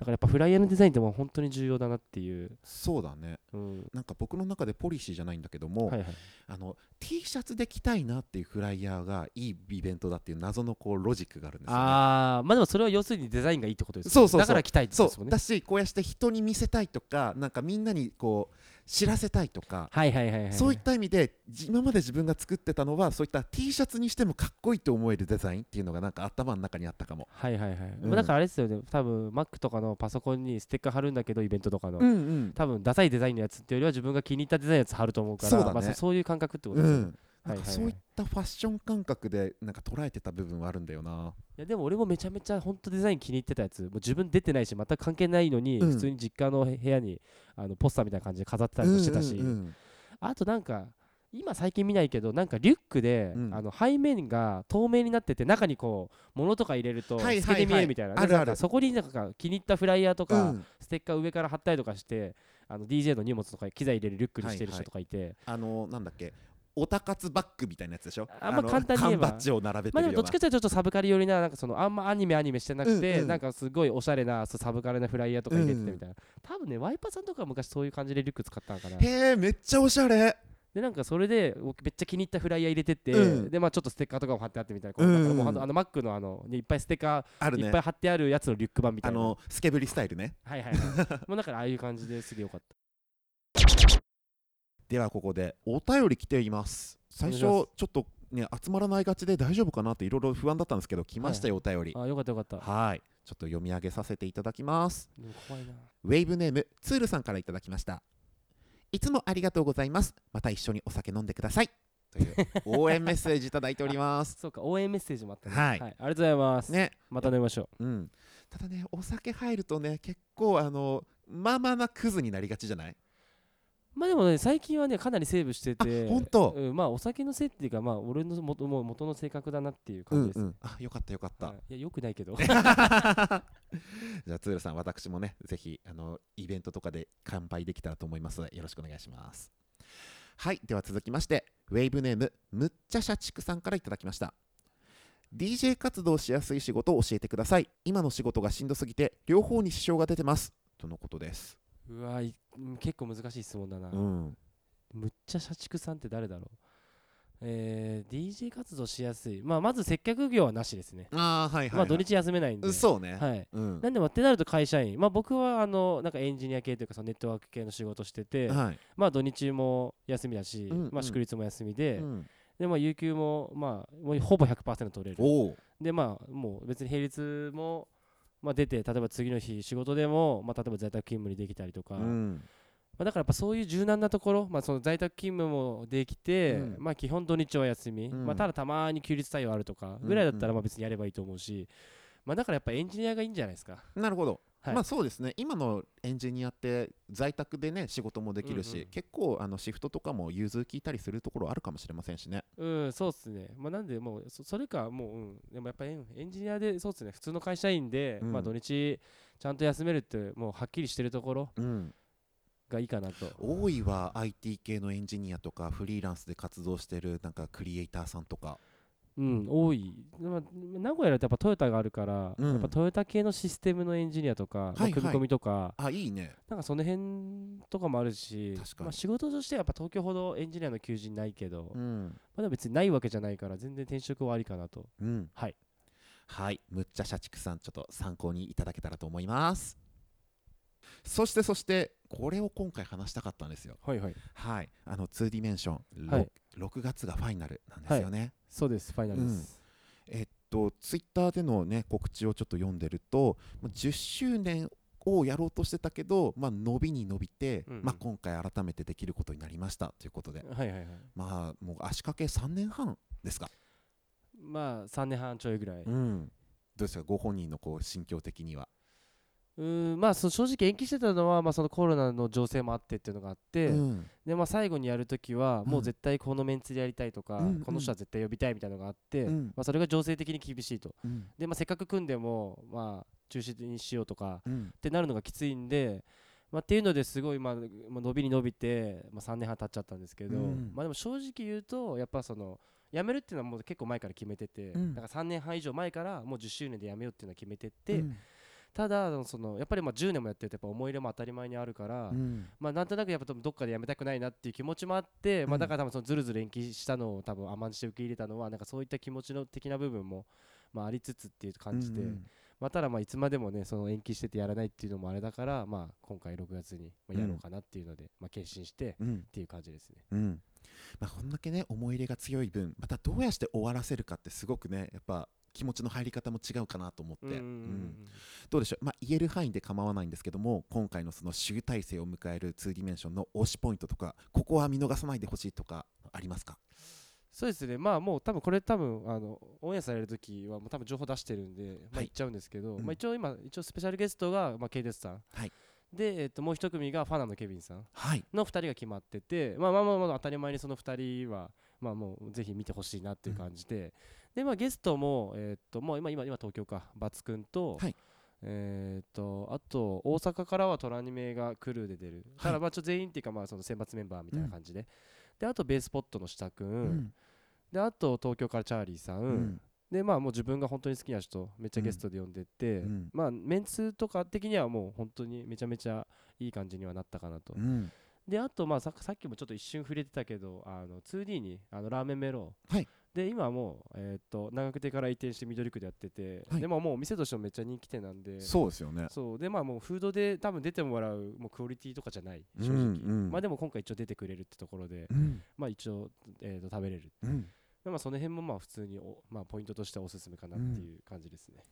だからやっぱフライヤーのデザインって本当に重要だなっていう、
そうだね。
うん、
なんか僕の中でポリシーじゃないんだけども、
はいはい。
あの T シャツで着たいなっていうフライヤーがいいイベントだっていう謎のこうロジックがあるんですよ、ね、
ああまあでもそれは要するにデザインがいいってことですよ
そうそうそう。
だから来たいって
そ
ことですもんね
う。だしこうやって人に見せたいとかなんかみんなにこう知らせたいとか、
はいはいはいはい。
そういった意味でじ今まで自分が作ってたのはそういった T シャツにしてもかっこいいと思えるデザインっていうのがなんか頭の中にあったかも。
はいはいはい、
うん。
だからあれですよね。多分 Mac とかのパソコンにステッカー貼るんだけどイベントとかの、
うん。うん
多分ダサいデザインのやつっていうよりは自分が気に入ったデザインのやつ貼ると思うから
そう
まあ、そそういう感覚ってこと
うん
ですよね、はいはいはい
なんかそういったファッション感覚でなんか捉えてた部分はあるんだよな。
いやでも俺もめちゃめちゃ本当デザイン気に入ってたやつ。もう自分出てないし全く関係ないのに、
うん。
普通に実家の部屋にあのポスターみたいな感じで飾ってたりもしてたし、
うんうん
あとなんか今最近見ないけどなんかリュックで、
うん。
あの背面が透明になってて中にこう物とか入れると透
はいはいはい。
けて見えるみたいな,、
あるある。
なんかそこになんか気に入ったフライヤーとか、
うん。
ステッカー上から貼ったりとかしてあの DJ の荷物とか機材入れるリュックにしてる
はいはい
人とかい。て、
あのなんだっけオタ活バッグみたいなやつでしょ？
あんま
の
簡単に言えば。
缶バッジを並べて
まあでもどっちかというとちょっとサブカル寄りななんかそのあんまアニメアニメしてなくて、
うんうん
なんかすごいおしゃれなサブカルなフライヤーとか入れてみたいな、多分ねワイパーさんとかは昔そういう感じでリュック使ったのかな
へえめっちゃおしゃれ。
でなんかそれで僕めっちゃ気に入ったフライヤー入れてて、
うん。
でまあちょっとステッカーとかも貼ってあってみたいな、こう
うん。うん
だからもうほんとあのあの、ね、いっぱいステッカ
あるね。
ーいっぱい貼ってあるやつのリュック版みたいな。
あのスケブリスタイルね。
はいはいはい。もうだからああいう感じですげえよかった
ではここでお便り来ています。最初ちょっとね集まらないがちで大丈夫かなっていろいろ不安だったんですけど来ましたよ、お便り。
あよかったよかった。
はい。ちょっと読み上げさせていただきます。
でも怖いな。
ウェイブネームツールさんからいただきました。いつもありがとうございます。また一緒にお酒飲んでください。という応援メッセージいただいております。
そうか。応援メッセージもあったね。
はい。
ありがとうございます。
ね。
また飲みましょ
う。ん。ただねお酒入るとね結構あのまあまあなクズになりがちじゃない？う
まあでもね最近はねかなりセーブしてて
あほんと
うん、まあお酒のせいっていうかまあ俺の元もう元の性格だなっていう
う
感じです、
んうん。あよかったよかった、
はい。いやよくないけど。
じゃあツールさん私もねぜひあのイベントとかで乾杯できたらと思いますのでよろしくお願いします。はいでは続きましてウェイブネームむっちゃ社畜さんからいただきました。DJ 活動しやすい仕事を教えてください。今の仕事がしんどすぎて両方に支障が出てます。とのことです。
うわ結構難しい質問だな、
うん。
むっちゃ社畜さんって誰だろう。えー、DJ 活動しやすい。まあまず接客業はなしですね、
ああはいはい、はい、
まあ土日休めないんで。
そうね、
はい。
うん。
なんでもってなると会社員。まあ僕はあのなんかエンジニア系というかそのネットワーク系の仕事してて、
はい。
まあ土日も休みだし、
うんうん。
まあ祝日も休みで、
うん。
でまあ有給もまあもうほぼ100%取れる。でまあもう別に平日もまあ出て例えば次の日仕事でもまあ例えば在宅勤務にできたりとか、
うん。
まあ、だからやっぱそういう柔軟なところ、まあ、その在宅勤務もできて、
うん。
まあ基本土日は休み、
うん。
まあ、ただたまに休日対応あるとかぐらいだったらまあ別にやればいいと思うし、まあ、だからやっぱエンジニアがいいんじゃないですか。
なるほど
はい。
まあそうですね。今のエンジニアって在宅でね仕事もできるし、
うんうん。
結構あのシフトとかも融通聞いたりするところあるかもしれませんしね。
うん、そうっすね。まあ、なんで、もうそ、それか、もう、うん、でもやっぱりエンジニアで、そうっすね、普通の会社員で、
うん。
まあ、土日、ちゃんと休めるって、もうはっきりしてるところ
うん。
がいいかなと。
多いは IT 系のエンジニアとかフリーランスで活動してるなんかクリエイターさんとか
うん、多い。まあ、名古屋だとやっぱトヨタがあるから、
うん。
やっぱトヨタ系のシステムのエンジニアとか、まあ
はい。はい
組み込みとか、
あいいね。
なんかその辺とかもあるし
確かに。
まあ、仕事としてはやっぱ東京ほどエンジニアの求人ないけど、ま
うん。
あ、でも別にないわけじゃないから全然転職はありかなと。
うん。
はい。
はい。むっちゃ社畜さんちょっと参考にいただけたらと思います。そしてそしてこれを今回話したかったんですよ。
はいはい。
はい。あの2ディメンション、
はい。
ろ6月がファイナルなんですよね、
そうですファイナルです、
えっと、ツイッターでの、ね、告知をちょっと読んでると、まあ10周年をやろうとしてたけど、まあ、伸びに伸びて、
うんうん。
まあ、今回改めてできることになりました。ということで、
はいはいはい。
まあ、もう足掛け3年半ですか、
まあ3年半ちょいぐらい、
うん、どうですか、ご本人のこう心境的には。
うーんまあその正直延期してたのは、まあ、そのコロナの情勢もあってっていうのがあって、
うん。
でまあ、最後にやるときはもう絶対このメンツでやりたいとか、
うんうん。
この人は絶対呼びたいみたいなのがあって、
うん。
まあ、それが情勢的に厳しいと。
うん。
で、まあ、せっかく組んでも、まあ、中止にしようとか
うん。
ってなるのがきついんで、まあ、っていうのですごい、まあ、まあ伸びに伸びて、まあ、3年半経っちゃったんですけど、
うん。
まあ、でも正直言うとやっぱその辞めるっていうのはもう結構前から決めてて、
うん。
だから3年半以上前からもう10周年で辞めようっていうのは決めてて、
うん
ただそのやっぱりまあ10年もやってるとやっぱ思い入れも当たり前にあるから、
うん。
まあ、なんとなくやっぱどっかで辞めたくないなっていう気持ちもあって、まあ、
うん
だから多分そのずるずる延期したのを多分甘んじて受け入れたのはなんかそういった気持ちの的な部分も、まあ、ありつつっていう感じで、
うん。
まあ、ただまあいつまでもねその延期しててやらないっていうのもあれだから、まあ、今回6月にまあやろうかなっていうので、まあ、決心してっ
うん。
ていう感じですね。
うん。まあ、こんだけね思い入れが強い分またどうやって終わらせるかってすごくねやっぱ気持ちの入り方も違うかなと思って、
うんうんうん
うん。どうでしょう、まあ、言える範囲で構わないんですけども今回のその集大成を迎える2ディメンションの推しポイントとかここは見逃さないでほしいとかありますか？
そうですね、まあもう多分これ多分あのオンエアされる時はもう多分情報出してるんで、まあ
はい。
言っちゃうんですけど、
うん。
まあ一応今一応スペシャルゲストがまあケイデスさん、
はい。
でえっともう一組がファナのケビンさん
はい。
の2人が決まってて、まあまあまあまあ当たり前にその2人はまあもうぜひ見てほしいなっていう感じで、でまあゲストもえっともう今今今東京か。バツくんと、
はい。
えっとあと大阪からはトラニメがクルーで出る、
はい。
ただまあちょ全員っていうかまあその選抜メンバーみたいな感じで、であとベースポットの下くん、
うん。
であと東京からチャーリーさん、
うん。
でまあもう自分が本当に好きな人めっちゃゲストで呼んでって、
うん。
まあメンツとか的にはもう本当にめちゃめちゃいい感じにはなったかなと、
うん
であとまあささっきもちょっと一瞬触れてたけどあの 2D にあのラーメンメロ
はい。
で今はもう、えーっと長久手から移転して緑区でやってて、
はい。
でももうお店としてもめっちゃ人気店なんで。
そうですよね。
そう。でまあもうフードで多分出てもらうもうクオリティとかじゃない。正直、
うんうん。
まあでも今回一応出てくれるってところで、
うん。
まあ一応、えー、と食べれる
うん。
でまあその辺もまあ普通にお、まあ、ポイントとしてはおすすめかなっていう感じですね。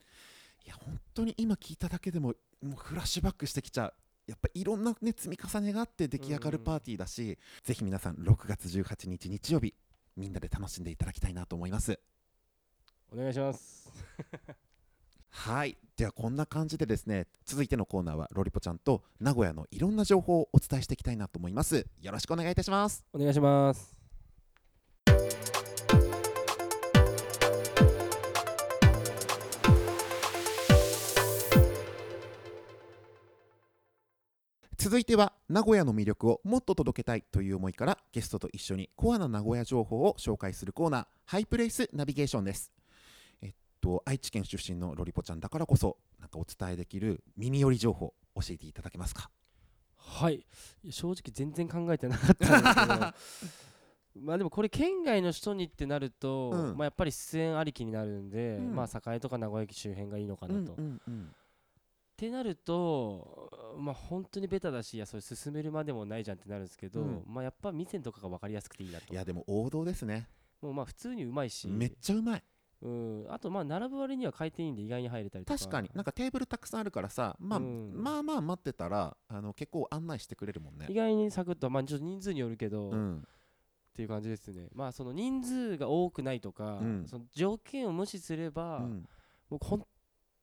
いや本当に今聞いただけでももうフラッシュバックしてきちゃうやっぱいろんなね積み重ねがあって出来上がる
うん
パーティーだし、ぜひ皆さん6月18日日曜日みんなで楽しんでいただきたいなと思います。
お願いします。
はい。ではこんな感じでですね続いてのコーナーはロリポちゃんと名古屋のいろんな情報をお伝えしていきたいなと思います。よろしくお願いいたします。
お願いします
続いては名古屋の魅力をもっと届けたいという思いからゲストと一緒にコアな名古屋情報を紹介するコーナーハイプレイスナビゲーションです。えっと愛知県出身のロリポちゃんだからこそなんかお伝えできる耳寄り情報教えていただけますか？
はい。正直全然考えてなかったんですけど。まあでもこれ県外の人にってなると、
うん。
まあやっぱり出演ありきになるんで、
うん。
まあ栄とか名古屋駅周辺がいいのかなと、ってなるとまあ本当にベタだしいやそれ進めるまでもないじゃんってなるんですけど、
うん。
まあやっぱ店とかが分かりやすくていいなと。
いやでも王道ですね。
もうまあ普通にうまいし。
めっちゃうまい。
うん、あとまあ並ぶ割には回転いいんで意外に入れたりとか。
確かに。なんかテーブルたくさんあるからさ、まあ
うん。
まあまあ待ってたらあの結構案内してくれるもんね。
意外にサクッとまあちょっと人数によるけど、っ
うん。
ていう感じですね。まあその人数が多くないとか、
うん。
その条件を無視すれば、
うん。
もう本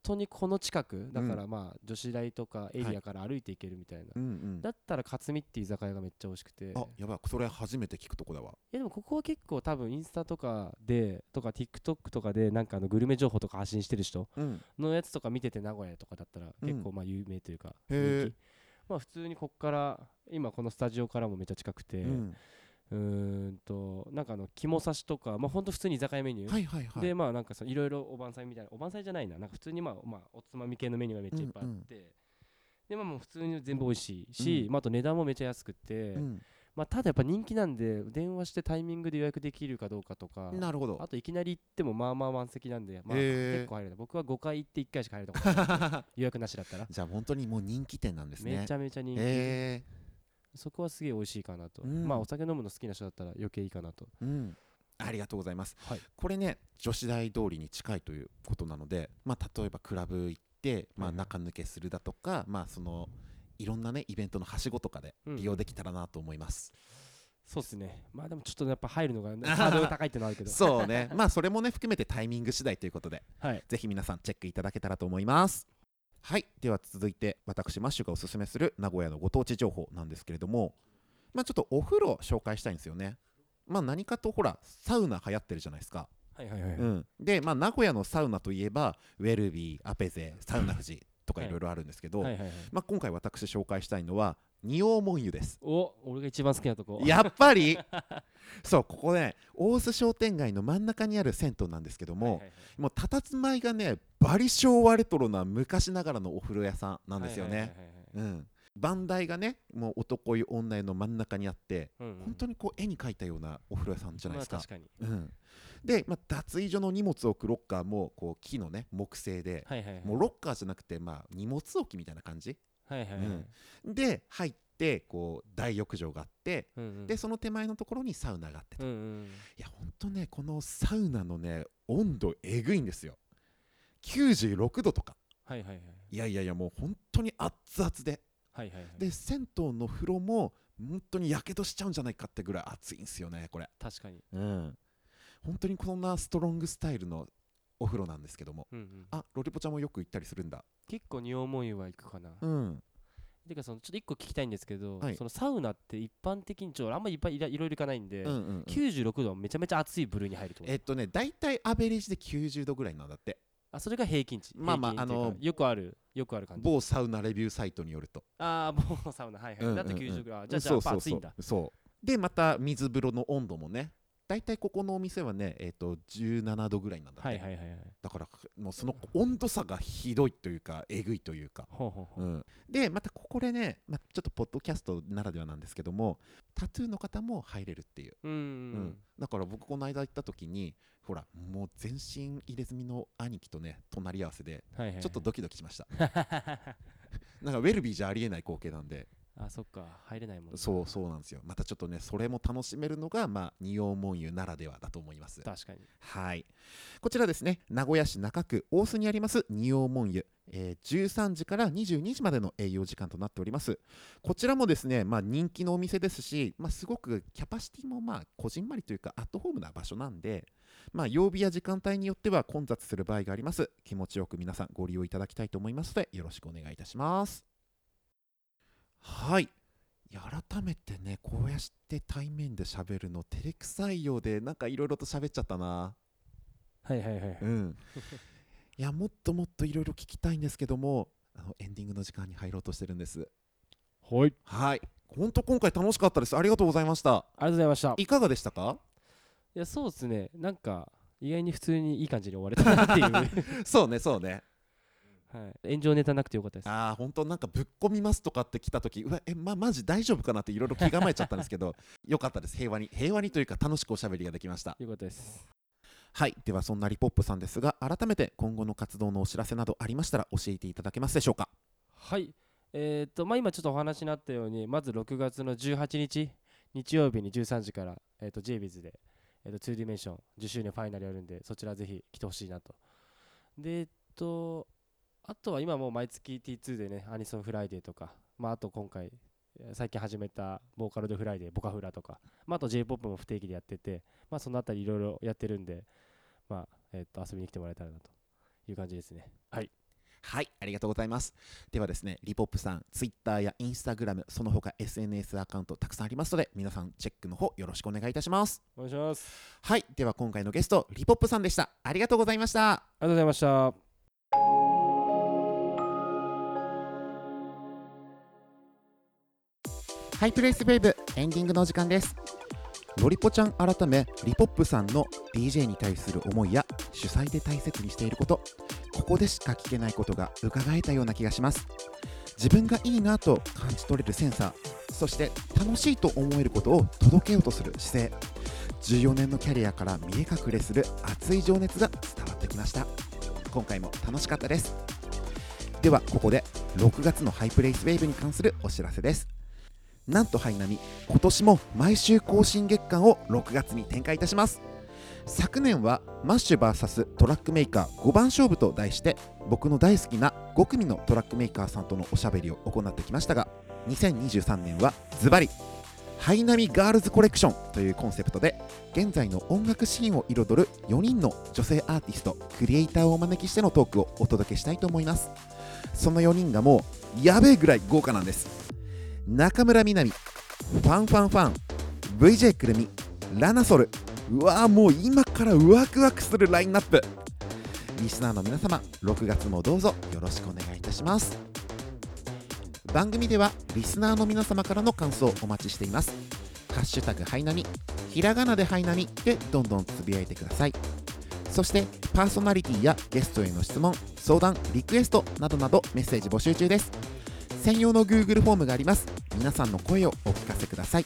当にこの近くだからまあ女子大とかエリアから歩いていけるみたいな、
うんうん。
だったら克実っていう居酒屋がめっちゃ美味しくて。
あやばい。それ初めて聞くとこだわ。
いやでもここは結構多分インスタとかでとか TikTok とかでなんかあのグルメ情報とか発信してる人
うん。
のやつとか見てて名古屋とかだったら結構まあ有名というか
へー。
人気まあ普通にこっから今このスタジオからもめっちゃ近くて
うん
うーんとなんかあの肝刺しとかまあほんと普通に居酒屋メニュー。
はいはいはい。
でまあなんかいろいろおばんざいみたいなおばんざいじゃないな。なんか普通にまあまあおつまみ系のメニューがめっちゃいっぱいあって。でまあもう普通に全部美味しいし
うん。
まああと値段もめっちゃ安くて。
うん。
まあただやっぱ人気なんで電話してタイミングで予約できるかどうかとか
なるほど。
あといきなり行ってもまあまあ満席なんで、まあ、結構入れない僕は5回行って1回しか入れたことない。予約なしだったら。
じゃあ本当にもう人気店なんですね。
めちゃめちゃ人気、
へ
そこはすげえ美味しいかなと、
うん。
まあお酒飲むの好きな人だったら余計いいかなと。
えうん。ありがとうございます。
はい。
これね女子大通りに近いということなのでまあ例えばクラブ行ってまあ中抜けするだとかまあそのいろんなねイベントのはしごとかで
うん。
利用できたらなと思います。
そうっすね。まあでもちょっとやっぱ入るのがねハードル高いってのはあるけど。
そうね。まあそれもね含めてタイミング次第ということで
はい。
ぜひ皆さんチェックいただけたらと思いますはい。では続いて私マッシュがおすすめする名古屋のご当地情報なんですけれどもまあちょっとお風呂紹介したいんですよね。まあ何かとほらサウナ流行ってるじゃないですか、
はいはいはい、
うん、でまあ名古屋のサウナといえばウェルビーアペゼサウナ富士とかいろいろあるんですけど、
はいはいはい。
まあ、今回私紹介したいのは仁王門湯です。
お俺が一番好きなとこ。
やっぱり？そうここね大須商店街の真ん中にある銭湯なんですけども、
はいはいはい。
もう佇まいがねバリ昭和レトロな昔ながらのお風呂屋さんなんですよね。番台がねもう男湯女湯の真ん中にあって、
うんうん。
本当にこう絵に描いたようなお風呂屋さんじゃないですか。
まあ、
うん、で、まあ、脱衣所の荷物を置くロッカーもこう木のね木製で、
はいはいはい。
もうロッカーじゃなくて、まあ、荷物置きみたいな感じ
はいはいはい、
うん。で入ってこう大浴場があって、
うんうん。
でその手前のところにサウナがあってと、
うんうん。
いやほんとねこのサウナのね温度えぐいんですよ。96度とか。
はいはいはい。
いやいやいやもう本当に熱々で。
はいはいはい。
で銭湯の風呂も本当にやけどしちゃうんじゃないかってぐらい熱いんですよねこれ。
確かに。
うん。本当にこんなストロングスタイルのお風呂なんですけども。
うんうん。
あロリポちゃんもよく行ったりするんだ。
結構仁王門湯は行くかな、
うん。
てかそのちょっと一個聞きたいんですけど、
はい。
そのサウナって一般的にちょあんまりいっぱいいろいろ行かないんで、
うんうんうん。
96度はめちゃめちゃ暑い部類に入ると
えっとね大体アベレージで90度ぐらいなんだって。
あそれが平均値。
まあまああの
よくあるよくある感じ。
某サウナレビューサイトによると。
ああもうサウナはいはい、
うんうんうん。
だって90ぐらい。あじゃあじゃあ暑いんだ。
そう。でまた水風呂の温度もね大体ここのお店はねえっ、と17度ぐらいなんだって、
はいはいはいはい。
だからもうその温度差がひどいというかえぐいというか、
ほうほうほう、
うん、でまたここでね、まあ、ちょっとポッドキャストならではなんですけどもタトゥーの方も入れるっていう、
うんうん。
うん。だから僕この間行った時にほらもう全身入れ墨の兄貴とね隣り合わせで
はいはいはい。
ちょっとドキドキしました。なんかウェルビーじゃありえない光景なんで
あそっか入れないもんな。
そうそうなんですよ。またちょっとねそれも楽しめるのがまあ仁王門湯ならではだと思います。
確かに。
はい。こちらですね。名古屋市中区大須にあります仁王門湯、えー13時から22時までの営業時間となっております。こちらもですね、まあ、人気のお店ですし、まあ、すごくキャパシティもまあこじんまりというかアットホームな場所なんでまあ、曜日や時間帯によっては混雑する場合があります。気持ちよく皆さんご利用いただきたいと思いますのでよろしくお願いいたしますはい。いや改めてねこうやって対面で喋るの照れくさいようでなんかいろいろと喋っちゃったな。
はいはいはい
うん。いやもっともっといろいろ聞きたいんですけどもあのエンディングの時間に入ろうとしてるんです。
はい。
はい。本当今回楽しかったです。ありがとうございました。
ありがとうございました。
いかがでしたか？
いやそうですね。なんか意外に普通にいい感じに終われたなっていう、は
そうねそうね
い、炎上ネタなくてよかったです。
ああ本当なんかぶっ込みますとかって来た時うわえまマジ大丈夫かなっていろいろ気構えちゃったんですけど よかったです。平和に平和にというか楽しくおしゃべりができました。
よかったです。
はい。ではそんなリポップさんですが改めて今後の活動のお知らせなどありましたら教えていただけますでしょうか？
はい。えーっとまあ今ちょっとお話になったようにまず6月の18日日曜日に13時から、えー、と JB'S で、えー、と 2D メンション10周年ファイナルやるんでそちらぜひ来てほしいなと。でえっとあとは今もう毎月 T2 でねアニソンフライデーとかまああと今回えー最近始めたボーカロイドフライデーボカフラとか、まあ、あと J-POP も不定期でやっててまあそのあたりいろいろやってるんでまあえー、と遊びに来てもらえたらなという感じですねはい
はい、ありがとうございます。ではですね、リポップさん、Twitter や Instagram、その他 SNS アカウントたくさんありますので、皆さんチェックの方よろしくお願いいたします。
お願いします
はい、では今回のゲスト、リポップさんでした。ありがとうございました。
ありがとうございました
ハイプレイスウェーブエンディングのお時間です。ロリポちゃん改めリポップさんの DJ に対する思いや主催で大切にしていること。ここでしか聞けないことが伺えたような気がします。自分がいいなと感じ取れるセンサーそして楽しいと思えることを届けようとする姿勢。14年のキャリアから見え隠れする熱い情熱が伝わってきました。今回も楽しかったです。ではここで6月のハイプレイスウェーブに関するお知らせです。なんとハイナミ。今年も毎週更新月間を6月に展開いたします。昨年はマッシュ VS トラックメーカー5番勝負と題して僕の大好きな5組のトラックメーカーさんとのおしゃべりを行ってきましたが2023年はズバリハイナミガールズコレクションというコンセプトで現在の音楽シーンを彩る4人の女性アーティストクリエイターをお招きしてのトークをお届けしたいと思います。その4人がもうやべえぐらい豪華なんです。中村みなみファンファンファン VJ くるみラナソル。うわーもう今からワクワクするラインナップ。リスナーの皆様6月もどうぞよろしくお願いいたします。番組ではリスナーの皆様からの感想をお待ちしています。ハッシュタグハイナミひらがなでハイナミでどんどんつぶやいてください。そしてパーソナリティやゲストへの質問相談リクエストなどなどメッセージ募集中です。専用の Google フォームがあります。皆さんの声をお聞かせください。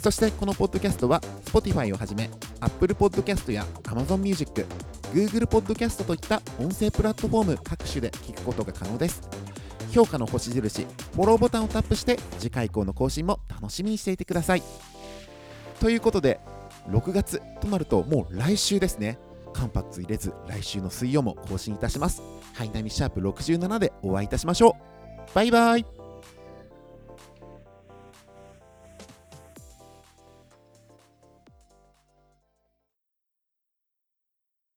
そしてこのポッドキャストは Spotify をはじめ Apple Podcast や Amazon Music、Google Podcast といった音声プラットフォーム各種で聞くことが可能です。評価の星印フォローボタンをタップして次回以降の更新も楽しみにしていてください。ということで6月となるともう来週ですね。間髪入れず来週の水曜も更新いたします。ハイナミシャープ67でお会いいたしましょう。バイバイ。